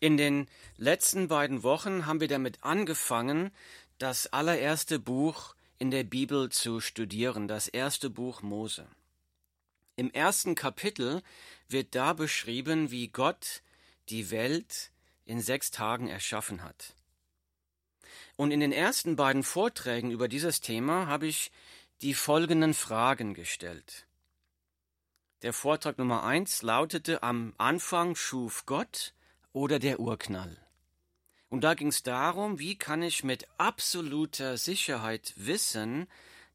In den letzten beiden Wochen haben wir damit angefangen, das allererste Buch in der Bibel zu studieren, das erste Buch Mose. Im ersten Kapitel wird da beschrieben, wie Gott die Welt in sechs Tagen erschaffen hat. Und in den ersten beiden Vorträgen über dieses Thema habe ich die folgenden Fragen gestellt. Der Vortrag Nummer eins lautete Am Anfang schuf Gott oder der Urknall. Und da ging es darum, wie kann ich mit absoluter Sicherheit wissen,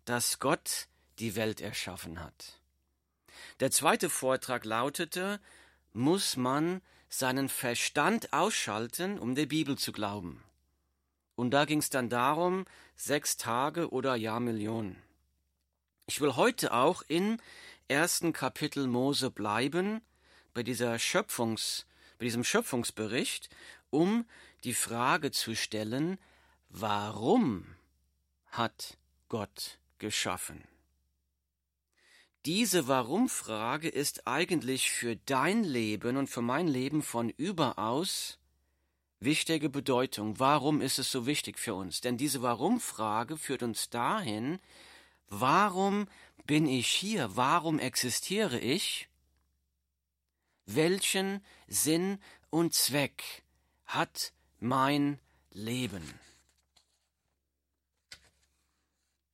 dass Gott die Welt erschaffen hat. Der zweite Vortrag lautete, muss man seinen Verstand ausschalten, um der Bibel zu glauben. Und da ging es dann darum, sechs Tage oder Jahrmillionen. Ich will heute auch im ersten Kapitel Mose bleiben, bei dieser Schöpfungs, bei diesem Schöpfungsbericht, um die Frage zu stellen, warum hat Gott geschaffen? Diese Warum-Frage ist eigentlich für dein Leben und für mein Leben von überaus wichtige Bedeutung. Warum ist es so wichtig für uns? Denn diese Warum-Frage führt uns dahin, warum bin ich hier? Warum existiere ich? Welchen Sinn und Zweck hat mein Leben?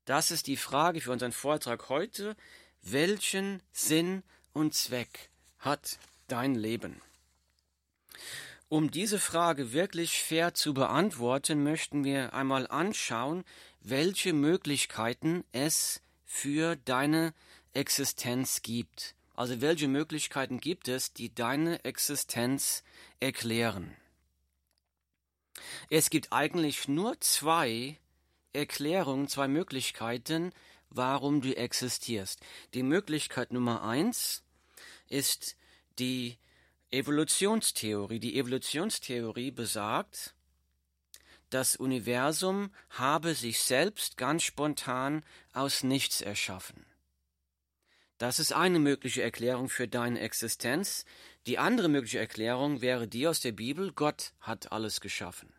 Das ist die Frage für unseren Vortrag heute. Welchen Sinn und Zweck hat dein Leben? Um diese Frage wirklich fair zu beantworten, möchten wir einmal anschauen, welche Möglichkeiten es für deine Existenz gibt. Also welche Möglichkeiten gibt es, die deine Existenz erklären? Es gibt eigentlich nur zwei Erklärungen, zwei Möglichkeiten, warum du existierst. Die Möglichkeit Nummer eins ist die Evolutionstheorie. Die Evolutionstheorie besagt, das Universum habe sich selbst ganz spontan aus nichts erschaffen. Das ist eine mögliche Erklärung für deine Existenz. Die andere mögliche Erklärung wäre die aus der Bibel, Gott hat alles geschaffen.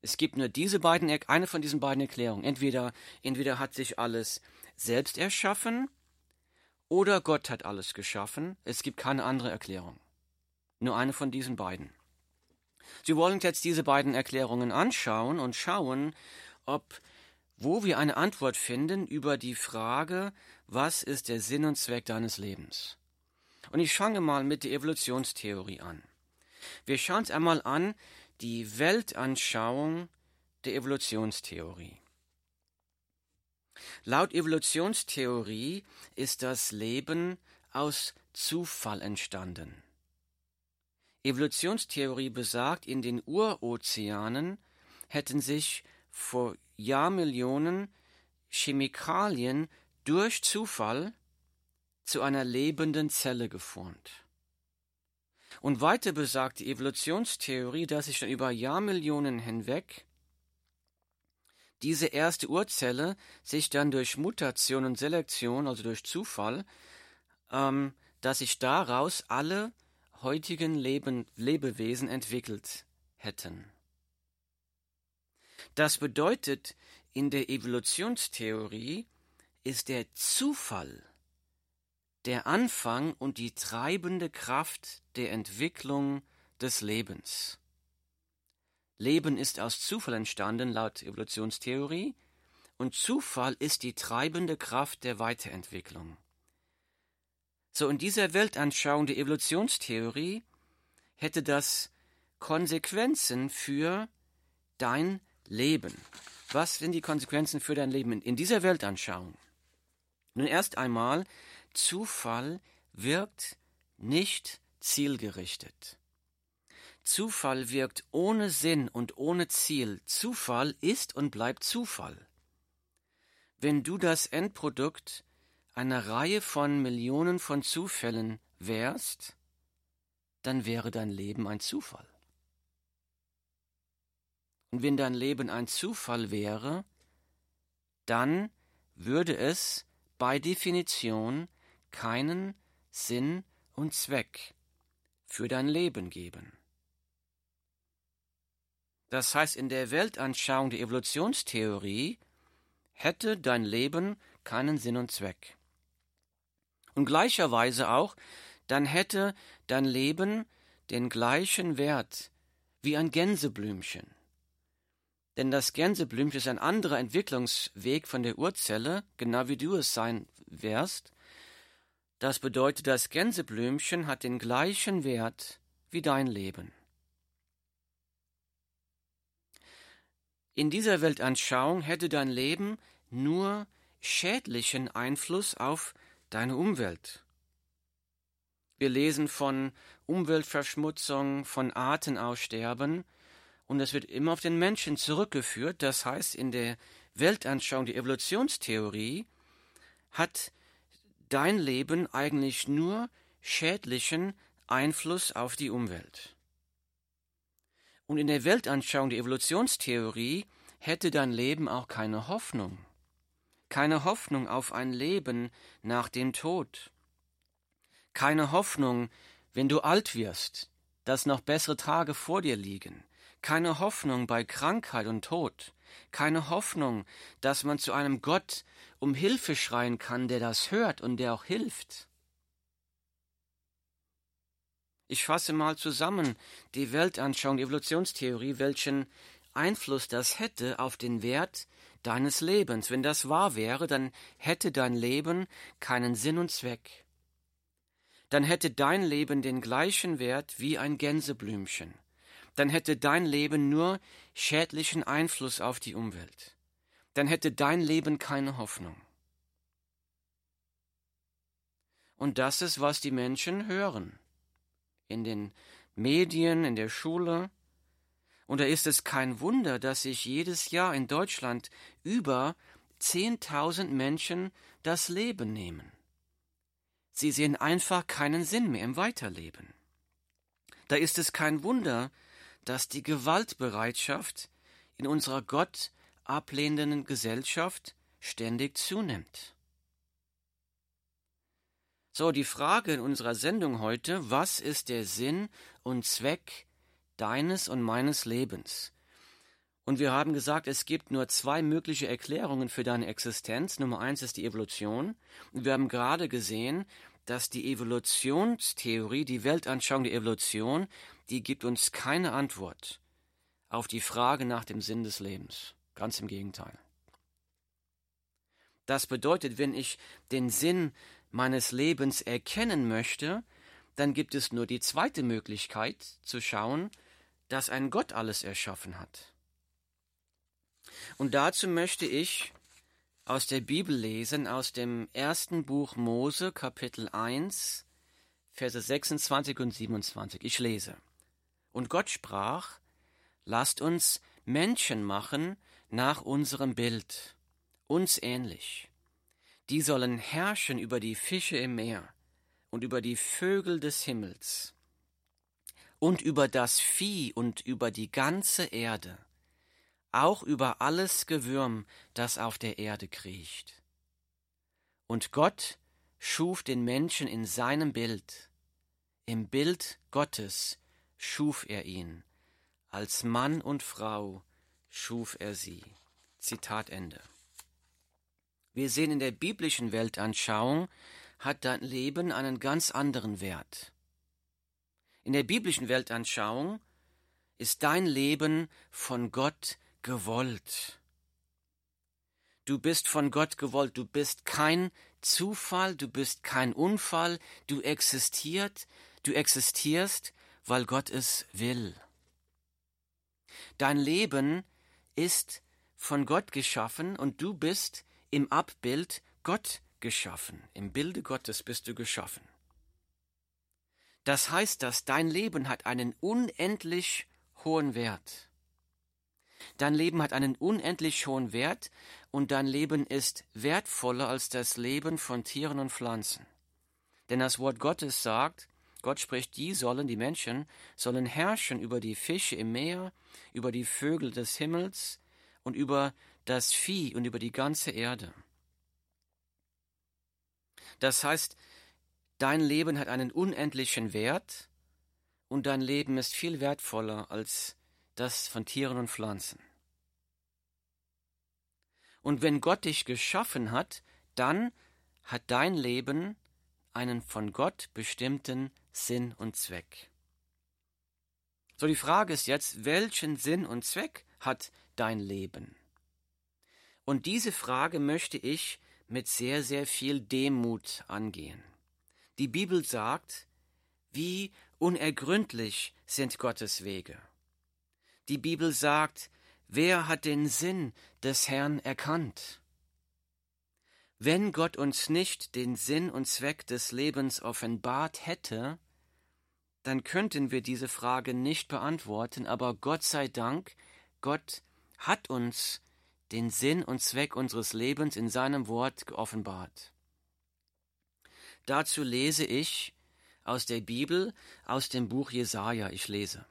Es gibt nur diese beiden, eine von diesen beiden Erklärungen. Entweder, entweder hat sich alles selbst erschaffen oder Gott hat alles geschaffen. Es gibt keine andere Erklärung. Nur eine von diesen beiden. Sie wollen jetzt diese beiden Erklärungen anschauen und schauen, ob wo wir eine Antwort finden über die Frage, was ist der Sinn und Zweck deines Lebens. Und ich fange mal mit der Evolutionstheorie an. Wir schauen uns einmal an die Weltanschauung der Evolutionstheorie. Laut Evolutionstheorie ist das Leben aus Zufall entstanden. Evolutionstheorie besagt, in den Urozeanen hätten sich vor Jahrmillionen Chemikalien durch Zufall zu einer lebenden Zelle geformt. Und weiter besagt die Evolutionstheorie, dass sich dann über Jahrmillionen hinweg diese erste Urzelle sich dann durch Mutation und Selektion, also durch Zufall, ähm, dass sich daraus alle heutigen Leben, Lebewesen entwickelt hätten. Das bedeutet, in der Evolutionstheorie ist der Zufall der Anfang und die treibende Kraft der Entwicklung des Lebens. Leben ist aus Zufall entstanden laut Evolutionstheorie und Zufall ist die treibende Kraft der Weiterentwicklung. So in dieser Weltanschauung der Evolutionstheorie hätte das Konsequenzen für dein Leben. Was sind die Konsequenzen für dein Leben in dieser Weltanschauung? Nun erst einmal, Zufall wirkt nicht zielgerichtet. Zufall wirkt ohne Sinn und ohne Ziel. Zufall ist und bleibt Zufall. Wenn du das Endprodukt einer Reihe von Millionen von Zufällen wärst, dann wäre dein Leben ein Zufall. Und wenn dein Leben ein Zufall wäre, dann würde es bei Definition keinen Sinn und Zweck für dein Leben geben. Das heißt, in der Weltanschauung der Evolutionstheorie hätte dein Leben keinen Sinn und Zweck. Und gleicherweise auch, dann hätte dein Leben den gleichen Wert wie ein Gänseblümchen. Denn das Gänseblümchen ist ein anderer Entwicklungsweg von der Urzelle, genau wie du es sein wärst. Das bedeutet, das Gänseblümchen hat den gleichen Wert wie dein Leben. In dieser Weltanschauung hätte dein Leben nur schädlichen Einfluss auf deine Umwelt. Wir lesen von Umweltverschmutzung, von Artenaussterben, und es wird immer auf den Menschen zurückgeführt. Das heißt, in der Weltanschauung der Evolutionstheorie hat dein Leben eigentlich nur schädlichen Einfluss auf die Umwelt. Und in der Weltanschauung der Evolutionstheorie hätte dein Leben auch keine Hoffnung. Keine Hoffnung auf ein Leben nach dem Tod. Keine Hoffnung, wenn du alt wirst, dass noch bessere Tage vor dir liegen keine Hoffnung bei Krankheit und Tod, keine Hoffnung, dass man zu einem Gott um Hilfe schreien kann, der das hört und der auch hilft. Ich fasse mal zusammen die Weltanschauung, die Evolutionstheorie, welchen Einfluss das hätte auf den Wert deines Lebens. Wenn das wahr wäre, dann hätte dein Leben keinen Sinn und Zweck. Dann hätte dein Leben den gleichen Wert wie ein Gänseblümchen dann hätte dein Leben nur schädlichen Einfluss auf die Umwelt. Dann hätte dein Leben keine Hoffnung. Und das ist, was die Menschen hören. In den Medien, in der Schule. Und da ist es kein Wunder, dass sich jedes Jahr in Deutschland über 10.000 Menschen das Leben nehmen. Sie sehen einfach keinen Sinn mehr im Weiterleben. Da ist es kein Wunder, dass die Gewaltbereitschaft in unserer Gott ablehnenden Gesellschaft ständig zunimmt. So, die Frage in unserer Sendung heute, was ist der Sinn und Zweck deines und meines Lebens? Und wir haben gesagt, es gibt nur zwei mögliche Erklärungen für deine Existenz. Nummer eins ist die Evolution. Und wir haben gerade gesehen, dass die Evolutionstheorie, die Weltanschauung der Evolution, die gibt uns keine Antwort auf die Frage nach dem Sinn des Lebens. Ganz im Gegenteil. Das bedeutet, wenn ich den Sinn meines Lebens erkennen möchte, dann gibt es nur die zweite Möglichkeit zu schauen, dass ein Gott alles erschaffen hat. Und dazu möchte ich aus der Bibel lesen, aus dem ersten Buch Mose, Kapitel 1, Verse 26 und 27. Ich lese. Und Gott sprach, Lasst uns Menschen machen nach unserem Bild, uns ähnlich. Die sollen herrschen über die Fische im Meer und über die Vögel des Himmels und über das Vieh und über die ganze Erde, auch über alles Gewürm, das auf der Erde kriecht. Und Gott schuf den Menschen in seinem Bild, im Bild Gottes schuf er ihn, als Mann und Frau schuf er sie. Zitat Ende. Wir sehen in der biblischen Weltanschauung hat dein Leben einen ganz anderen Wert. In der biblischen Weltanschauung ist dein Leben von Gott gewollt. Du bist von Gott gewollt, du bist kein Zufall, du bist kein Unfall, du existiert, du existierst, weil Gott es will. Dein Leben ist von Gott geschaffen und du bist im Abbild Gott geschaffen. Im Bilde Gottes bist du geschaffen. Das heißt, dass dein Leben hat einen unendlich hohen Wert. Dein Leben hat einen unendlich hohen Wert und dein Leben ist wertvoller als das Leben von Tieren und Pflanzen. Denn das Wort Gottes sagt, Gott spricht, die sollen, die Menschen, sollen herrschen über die Fische im Meer, über die Vögel des Himmels und über das Vieh und über die ganze Erde. Das heißt, dein Leben hat einen unendlichen Wert und dein Leben ist viel wertvoller als das von Tieren und Pflanzen. Und wenn Gott dich geschaffen hat, dann hat dein Leben einen von Gott bestimmten Sinn und Zweck. So die Frage ist jetzt, welchen Sinn und Zweck hat dein Leben? Und diese Frage möchte ich mit sehr, sehr viel Demut angehen. Die Bibel sagt, wie unergründlich sind Gottes Wege. Die Bibel sagt, wer hat den Sinn des Herrn erkannt? Wenn Gott uns nicht den Sinn und Zweck des Lebens offenbart hätte, dann könnten wir diese Frage nicht beantworten, aber Gott sei Dank, Gott hat uns den Sinn und Zweck unseres Lebens in seinem Wort geoffenbart. Dazu lese ich aus der Bibel, aus dem Buch Jesaja, ich lese.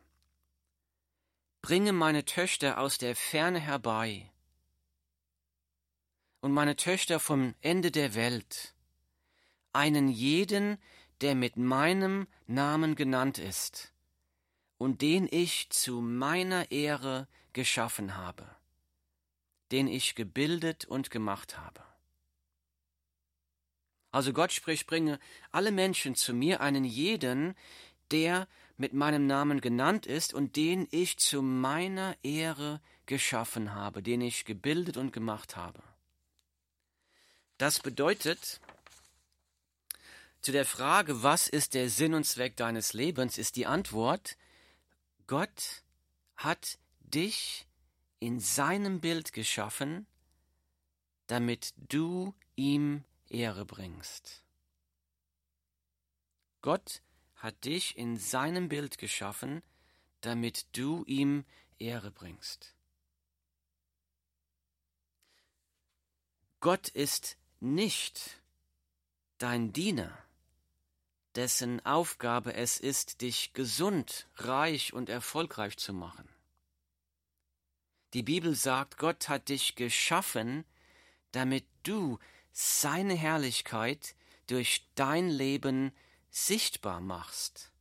Bringe meine Töchter aus der Ferne herbei und meine Töchter vom Ende der Welt, einen jeden, der mit meinem Namen genannt ist und den ich zu meiner Ehre geschaffen habe, den ich gebildet und gemacht habe. Also Gott spricht, bringe alle Menschen zu mir, einen jeden, der mit meinem Namen genannt ist und den ich zu meiner Ehre geschaffen habe, den ich gebildet und gemacht habe. Das bedeutet, zu der Frage, was ist der Sinn und Zweck deines Lebens, ist die Antwort, Gott hat dich in seinem Bild geschaffen, damit du ihm Ehre bringst. Gott hat dich in seinem Bild geschaffen, damit du ihm Ehre bringst. Gott ist nicht dein Diener, dessen Aufgabe es ist, dich gesund, reich und erfolgreich zu machen. Die Bibel sagt, Gott hat dich geschaffen, damit du seine Herrlichkeit durch dein Leben sichtbar machst.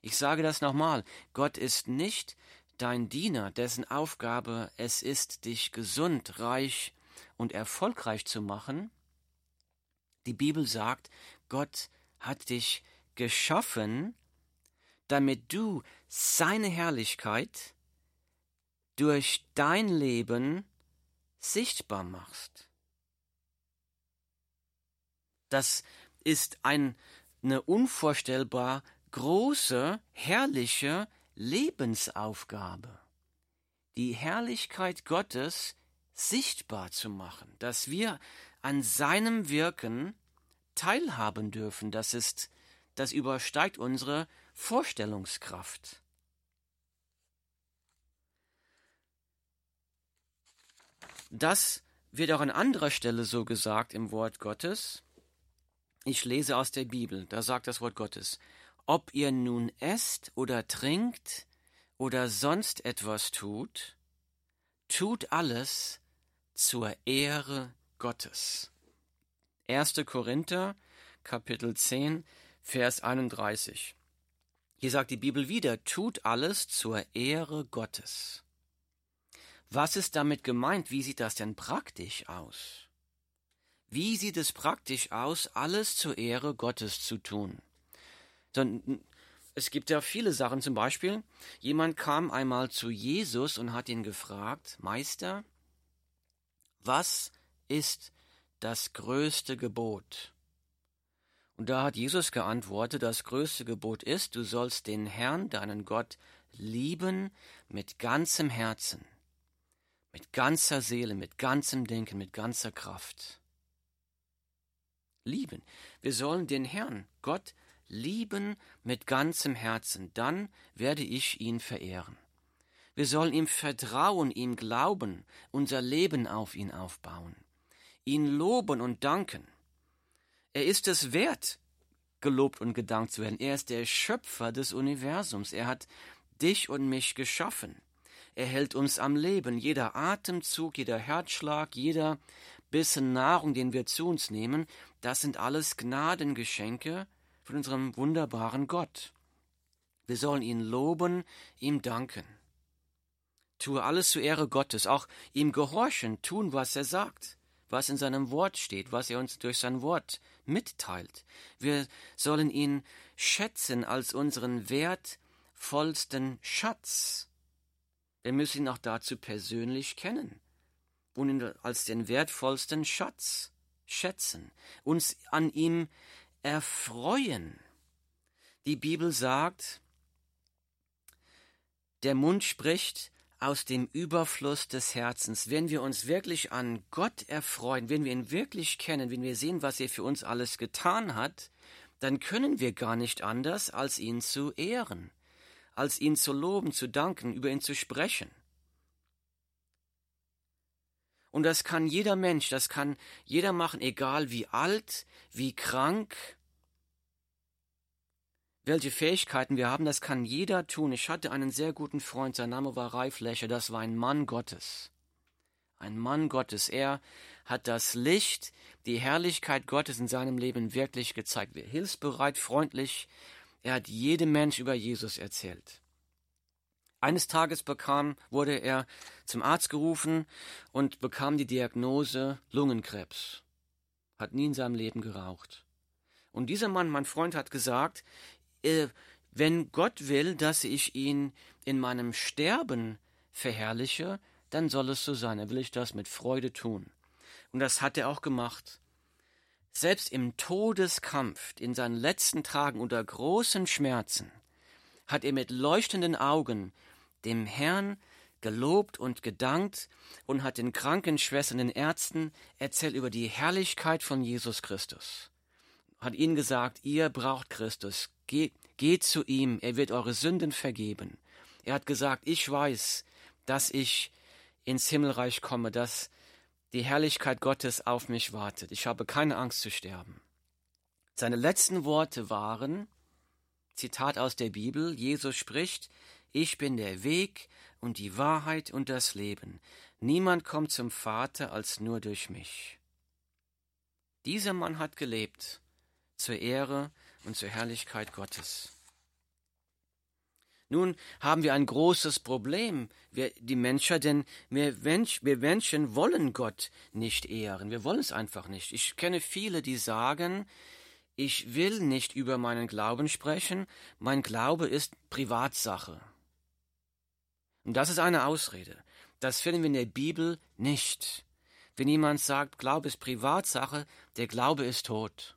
Ich sage das nochmal, Gott ist nicht dein Diener, dessen Aufgabe es ist, dich gesund, reich und erfolgreich zu machen. Die Bibel sagt, Gott hat dich geschaffen, damit du seine Herrlichkeit durch dein Leben sichtbar machst. Das ist ein, eine unvorstellbar große, herrliche Lebensaufgabe. Die Herrlichkeit Gottes sichtbar zu machen, dass wir an seinem Wirken teilhaben dürfen, das ist, das übersteigt unsere Vorstellungskraft. Das wird auch an anderer Stelle so gesagt im Wort Gottes. Ich lese aus der Bibel, da sagt das Wort Gottes, ob ihr nun esst oder trinkt oder sonst etwas tut, tut alles zur Ehre Gottes. 1. Korinther, Kapitel 10, Vers 31. Hier sagt die Bibel wieder, tut alles zur Ehre Gottes. Was ist damit gemeint? Wie sieht das denn praktisch aus? Wie sieht es praktisch aus, alles zur Ehre Gottes zu tun? Es gibt ja viele Sachen, zum Beispiel, jemand kam einmal zu Jesus und hat ihn gefragt, Meister, was ist das größte Gebot? Und da hat Jesus geantwortet, das größte Gebot ist, du sollst den Herrn, deinen Gott, lieben mit ganzem Herzen, mit ganzer Seele, mit ganzem Denken, mit ganzer Kraft lieben. Wir sollen den Herrn, Gott, lieben mit ganzem Herzen, dann werde ich ihn verehren. Wir sollen ihm vertrauen, ihm glauben, unser Leben auf ihn aufbauen, ihn loben und danken. Er ist es wert, gelobt und gedankt zu werden. Er ist der Schöpfer des Universums. Er hat dich und mich geschaffen. Er hält uns am Leben. Jeder Atemzug, jeder Herzschlag, jeder Bissen Nahrung, den wir zu uns nehmen, das sind alles Gnadengeschenke von unserem wunderbaren Gott. Wir sollen ihn loben, ihm danken. Tue alles zur Ehre Gottes, auch ihm gehorchen, tun, was er sagt, was in seinem Wort steht, was er uns durch sein Wort mitteilt. Wir sollen ihn schätzen als unseren wertvollsten Schatz. Wir müssen ihn auch dazu persönlich kennen und als den wertvollsten Schatz schätzen, uns an ihm erfreuen. Die Bibel sagt, der Mund spricht aus dem Überfluss des Herzens. Wenn wir uns wirklich an Gott erfreuen, wenn wir ihn wirklich kennen, wenn wir sehen, was er für uns alles getan hat, dann können wir gar nicht anders, als ihn zu ehren, als ihn zu loben, zu danken, über ihn zu sprechen. Und das kann jeder Mensch, das kann jeder machen, egal wie alt, wie krank, welche Fähigkeiten wir haben, das kann jeder tun. Ich hatte einen sehr guten Freund, sein Name war Reiflächer, das war ein Mann Gottes. Ein Mann Gottes. Er hat das Licht, die Herrlichkeit Gottes in seinem Leben wirklich gezeigt. Hilfsbereit, freundlich. Er hat jedem Mensch über Jesus erzählt. Eines Tages bekam, wurde er zum Arzt gerufen und bekam die Diagnose Lungenkrebs. Hat nie in seinem Leben geraucht. Und dieser Mann, mein Freund, hat gesagt, äh, wenn Gott will, dass ich ihn in meinem Sterben verherrliche, dann soll es so sein. Er will ich das mit Freude tun. Und das hat er auch gemacht. Selbst im Todeskampf, in seinen letzten Tagen unter großen Schmerzen, hat er mit leuchtenden Augen dem Herrn gelobt und gedankt und hat den Krankenschwestern, den Ärzten erzählt über die Herrlichkeit von Jesus Christus. Hat ihnen gesagt, ihr braucht Christus, geht, geht zu ihm, er wird eure Sünden vergeben. Er hat gesagt, ich weiß, dass ich ins Himmelreich komme, dass die Herrlichkeit Gottes auf mich wartet. Ich habe keine Angst zu sterben. Seine letzten Worte waren, Zitat aus der Bibel, Jesus spricht, ich bin der Weg und die Wahrheit und das Leben. Niemand kommt zum Vater als nur durch mich. Dieser Mann hat gelebt zur Ehre und zur Herrlichkeit Gottes. Nun haben wir ein großes Problem, wir, die Menschen, denn wir, Mensch, wir Menschen wollen Gott nicht ehren. Wir wollen es einfach nicht. Ich kenne viele, die sagen, ich will nicht über meinen Glauben sprechen, mein Glaube ist Privatsache. Und das ist eine Ausrede. Das finden wir in der Bibel nicht. Wenn jemand sagt, Glaube ist Privatsache, der Glaube ist tot.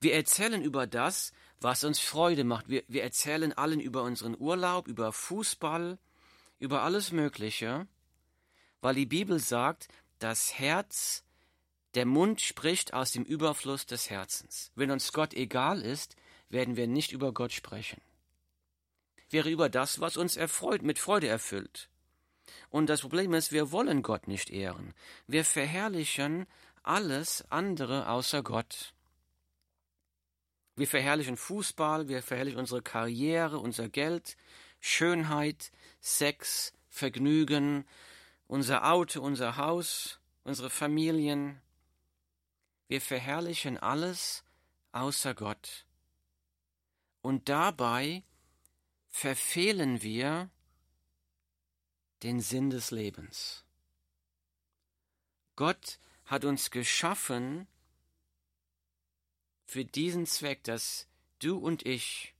Wir erzählen über das, was uns Freude macht. Wir, wir erzählen allen über unseren Urlaub, über Fußball, über alles Mögliche, weil die Bibel sagt, das Herz, der Mund spricht aus dem Überfluss des Herzens. Wenn uns Gott egal ist, werden wir nicht über Gott sprechen wäre über das, was uns erfreut, mit Freude erfüllt. Und das Problem ist, wir wollen Gott nicht ehren. Wir verherrlichen alles andere außer Gott. Wir verherrlichen Fußball, wir verherrlichen unsere Karriere, unser Geld, Schönheit, Sex, Vergnügen, unser Auto, unser Haus, unsere Familien. Wir verherrlichen alles außer Gott. Und dabei verfehlen wir den Sinn des Lebens. Gott hat uns geschaffen für diesen Zweck, dass du und ich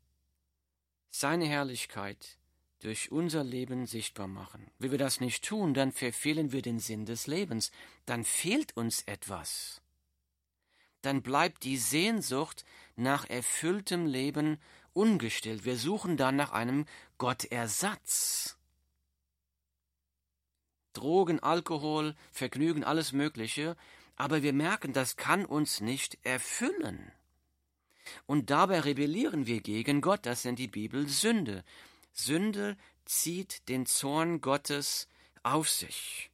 seine Herrlichkeit durch unser Leben sichtbar machen. Wenn wir das nicht tun, dann verfehlen wir den Sinn des Lebens, dann fehlt uns etwas. Dann bleibt die Sehnsucht nach erfülltem Leben ungestillt. Wir suchen dann nach einem Gottersatz. Drogen, Alkohol, Vergnügen, alles Mögliche, aber wir merken, das kann uns nicht erfüllen. Und dabei rebellieren wir gegen Gott, das nennt die Bibel Sünde. Sünde zieht den Zorn Gottes auf sich.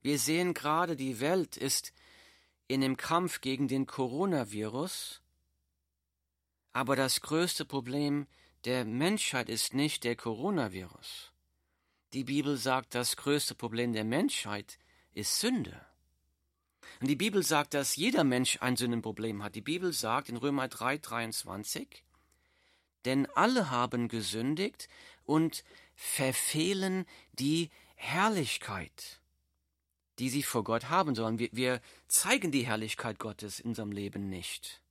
Wir sehen gerade, die Welt ist in dem Kampf gegen den Coronavirus aber das größte Problem der Menschheit ist nicht der Coronavirus. Die Bibel sagt, das größte Problem der Menschheit ist Sünde. Und die Bibel sagt, dass jeder Mensch ein Sündenproblem hat. Die Bibel sagt in Römer 3, 23, denn alle haben gesündigt und verfehlen die Herrlichkeit, die sie vor Gott haben sollen. Wir, wir zeigen die Herrlichkeit Gottes in unserem Leben nicht.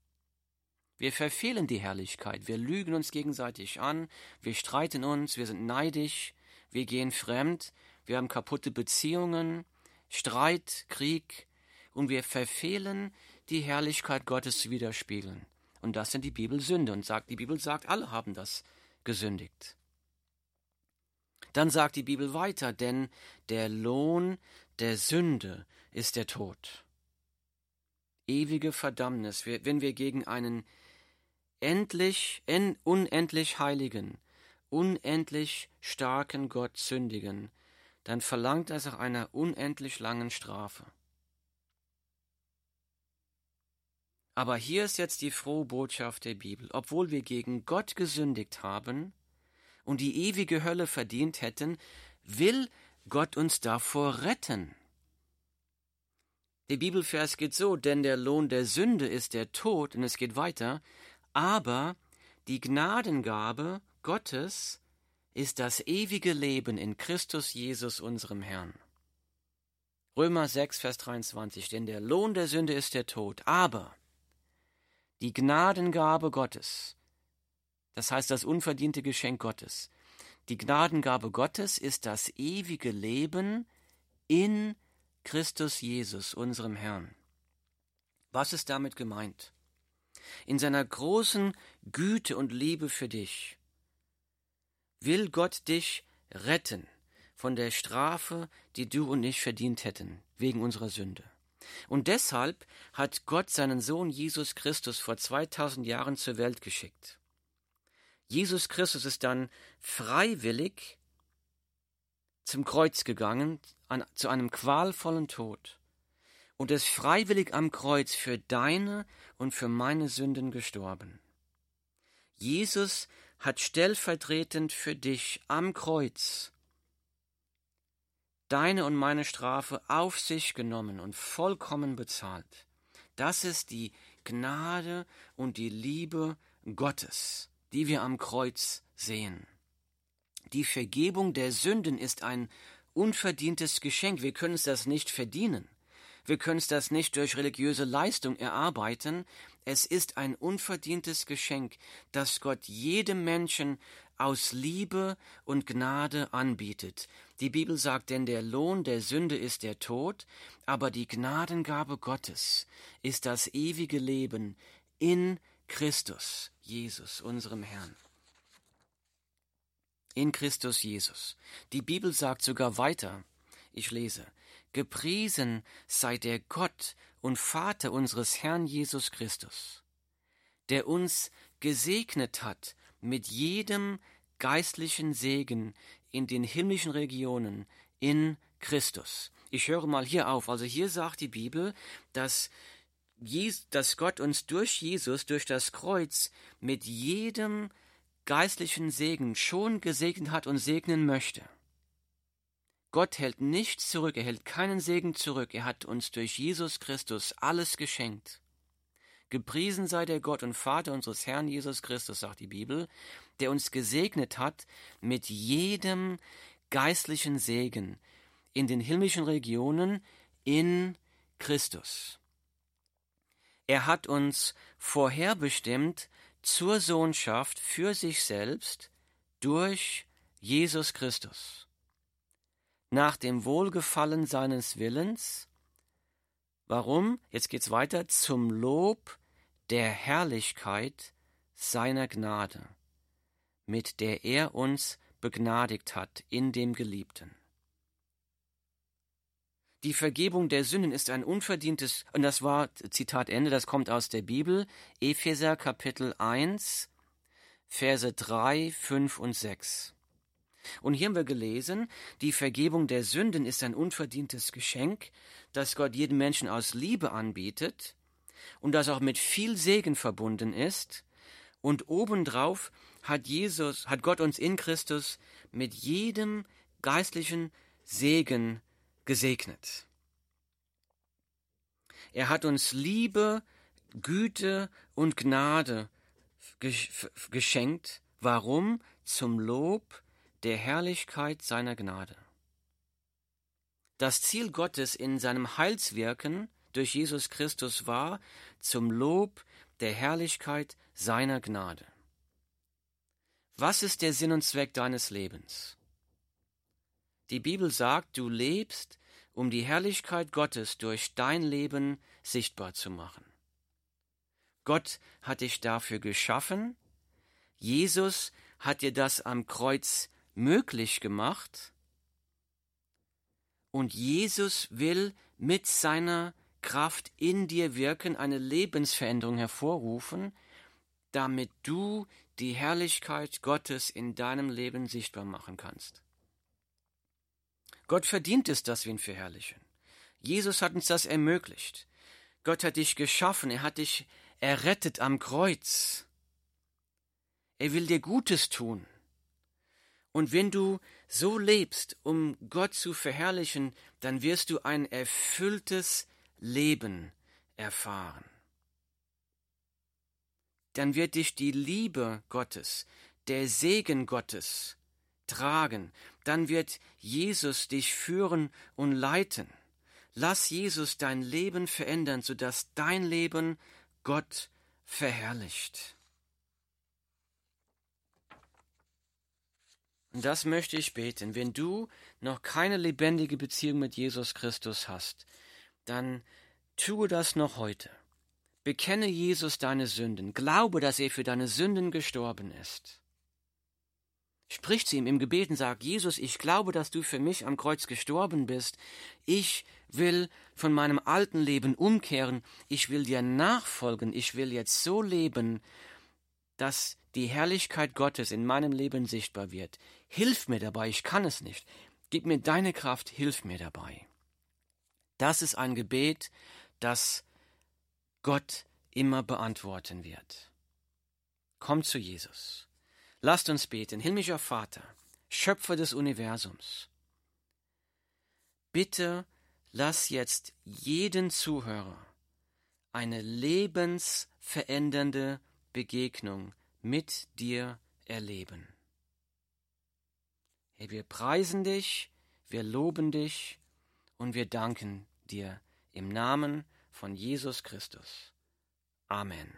Wir verfehlen die Herrlichkeit, wir lügen uns gegenseitig an, wir streiten uns, wir sind neidisch, wir gehen fremd, wir haben kaputte Beziehungen, Streit, Krieg, und wir verfehlen die Herrlichkeit Gottes zu widerspiegeln. Und das sind die Bibelsünde. Und sagt, die Bibel sagt, alle haben das gesündigt. Dann sagt die Bibel weiter, denn der Lohn der Sünde ist der Tod. Ewige Verdammnis, wenn wir gegen einen endlich, unendlich heiligen, unendlich starken Gott sündigen, dann verlangt es nach einer unendlich langen Strafe. Aber hier ist jetzt die frohe Botschaft der Bibel. Obwohl wir gegen Gott gesündigt haben und die ewige Hölle verdient hätten, will Gott uns davor retten. Der Bibelvers geht so, denn der Lohn der Sünde ist der Tod, und es geht weiter, aber die Gnadengabe Gottes ist das ewige Leben in Christus Jesus unserem Herrn. Römer 6, Vers 23, denn der Lohn der Sünde ist der Tod, aber die Gnadengabe Gottes, das heißt das unverdiente Geschenk Gottes. Die Gnadengabe Gottes ist das ewige Leben in Christus Jesus, unserem Herrn. Was ist damit gemeint? In seiner großen Güte und Liebe für dich will Gott dich retten von der Strafe, die du und ich verdient hätten, wegen unserer Sünde. Und deshalb hat Gott seinen Sohn Jesus Christus vor 2000 Jahren zur Welt geschickt. Jesus Christus ist dann freiwillig zum Kreuz gegangen, an, zu einem qualvollen Tod und ist freiwillig am Kreuz für deine und für meine Sünden gestorben. Jesus hat stellvertretend für dich am Kreuz deine und meine Strafe auf sich genommen und vollkommen bezahlt. Das ist die Gnade und die Liebe Gottes, die wir am Kreuz sehen. Die Vergebung der Sünden ist ein unverdientes Geschenk. Wir können es das nicht verdienen. Wir können es das nicht durch religiöse Leistung erarbeiten. Es ist ein unverdientes Geschenk, das Gott jedem Menschen aus Liebe und Gnade anbietet. Die Bibel sagt, denn der Lohn der Sünde ist der Tod, aber die Gnadengabe Gottes ist das ewige Leben in Christus, Jesus, unserem Herrn. In Christus Jesus. Die Bibel sagt sogar weiter, ich lese, Gepriesen sei der Gott und Vater unseres Herrn Jesus Christus, der uns gesegnet hat mit jedem geistlichen Segen in den himmlischen Regionen in Christus. Ich höre mal hier auf. Also hier sagt die Bibel, dass, dass Gott uns durch Jesus, durch das Kreuz mit jedem geistlichen Segen schon gesegnet hat und segnen möchte. Gott hält nichts zurück, er hält keinen Segen zurück, er hat uns durch Jesus Christus alles geschenkt. Gepriesen sei der Gott und Vater unseres Herrn Jesus Christus, sagt die Bibel, der uns gesegnet hat mit jedem geistlichen Segen in den himmlischen Regionen in Christus. Er hat uns vorherbestimmt zur Sohnschaft für sich selbst durch Jesus Christus. Nach dem Wohlgefallen seines Willens. Warum? Jetzt geht's weiter. Zum Lob der Herrlichkeit seiner Gnade, mit der er uns begnadigt hat in dem Geliebten. Die Vergebung der Sünden ist ein unverdientes, und das war Zitat Ende, das kommt aus der Bibel, Epheser Kapitel 1, Verse 3, 5 und 6. Und hier haben wir gelesen, die Vergebung der Sünden ist ein unverdientes Geschenk, das Gott jedem Menschen aus Liebe anbietet, und das auch mit viel Segen verbunden ist. Und obendrauf hat Jesus, hat Gott uns in Christus mit jedem geistlichen Segen gesegnet. Er hat uns Liebe, Güte und Gnade geschenkt. Warum? Zum Lob der Herrlichkeit seiner Gnade. Das Ziel Gottes in seinem Heilswirken durch Jesus Christus war zum Lob der Herrlichkeit seiner Gnade. Was ist der Sinn und Zweck deines Lebens? Die Bibel sagt, du lebst, um die Herrlichkeit Gottes durch dein Leben sichtbar zu machen. Gott hat dich dafür geschaffen, Jesus hat dir das am Kreuz möglich gemacht, und Jesus will mit seiner Kraft in dir wirken, eine Lebensveränderung hervorrufen, damit du die Herrlichkeit Gottes in deinem Leben sichtbar machen kannst. Gott verdient es, dass wir ihn verherrlichen. Jesus hat uns das ermöglicht. Gott hat dich geschaffen, er hat dich errettet am Kreuz. Er will dir Gutes tun. Und wenn du so lebst, um Gott zu verherrlichen, dann wirst du ein erfülltes Leben erfahren. Dann wird dich die Liebe Gottes, der Segen Gottes tragen. Dann wird Jesus dich führen und leiten. Lass Jesus dein Leben verändern, sodass dein Leben Gott verherrlicht. Und das möchte ich beten. Wenn du noch keine lebendige Beziehung mit Jesus Christus hast, dann tue das noch heute. Bekenne Jesus deine Sünden. Glaube, dass er für deine Sünden gestorben ist. Sprich zu ihm im Gebet und sag, Jesus, ich glaube, dass du für mich am Kreuz gestorben bist. Ich will von meinem alten Leben umkehren. Ich will dir nachfolgen. Ich will jetzt so leben, dass die Herrlichkeit Gottes in meinem Leben sichtbar wird. Hilf mir dabei, ich kann es nicht. Gib mir deine Kraft, hilf mir dabei. Das ist ein Gebet, das Gott immer beantworten wird. Komm zu Jesus. Lasst uns beten. Himmlischer Vater, Schöpfer des Universums. Bitte lass jetzt jeden Zuhörer eine lebensverändernde Begegnung mit dir erleben. Herr, wir preisen dich, wir loben dich und wir danken dir im Namen von Jesus Christus. Amen.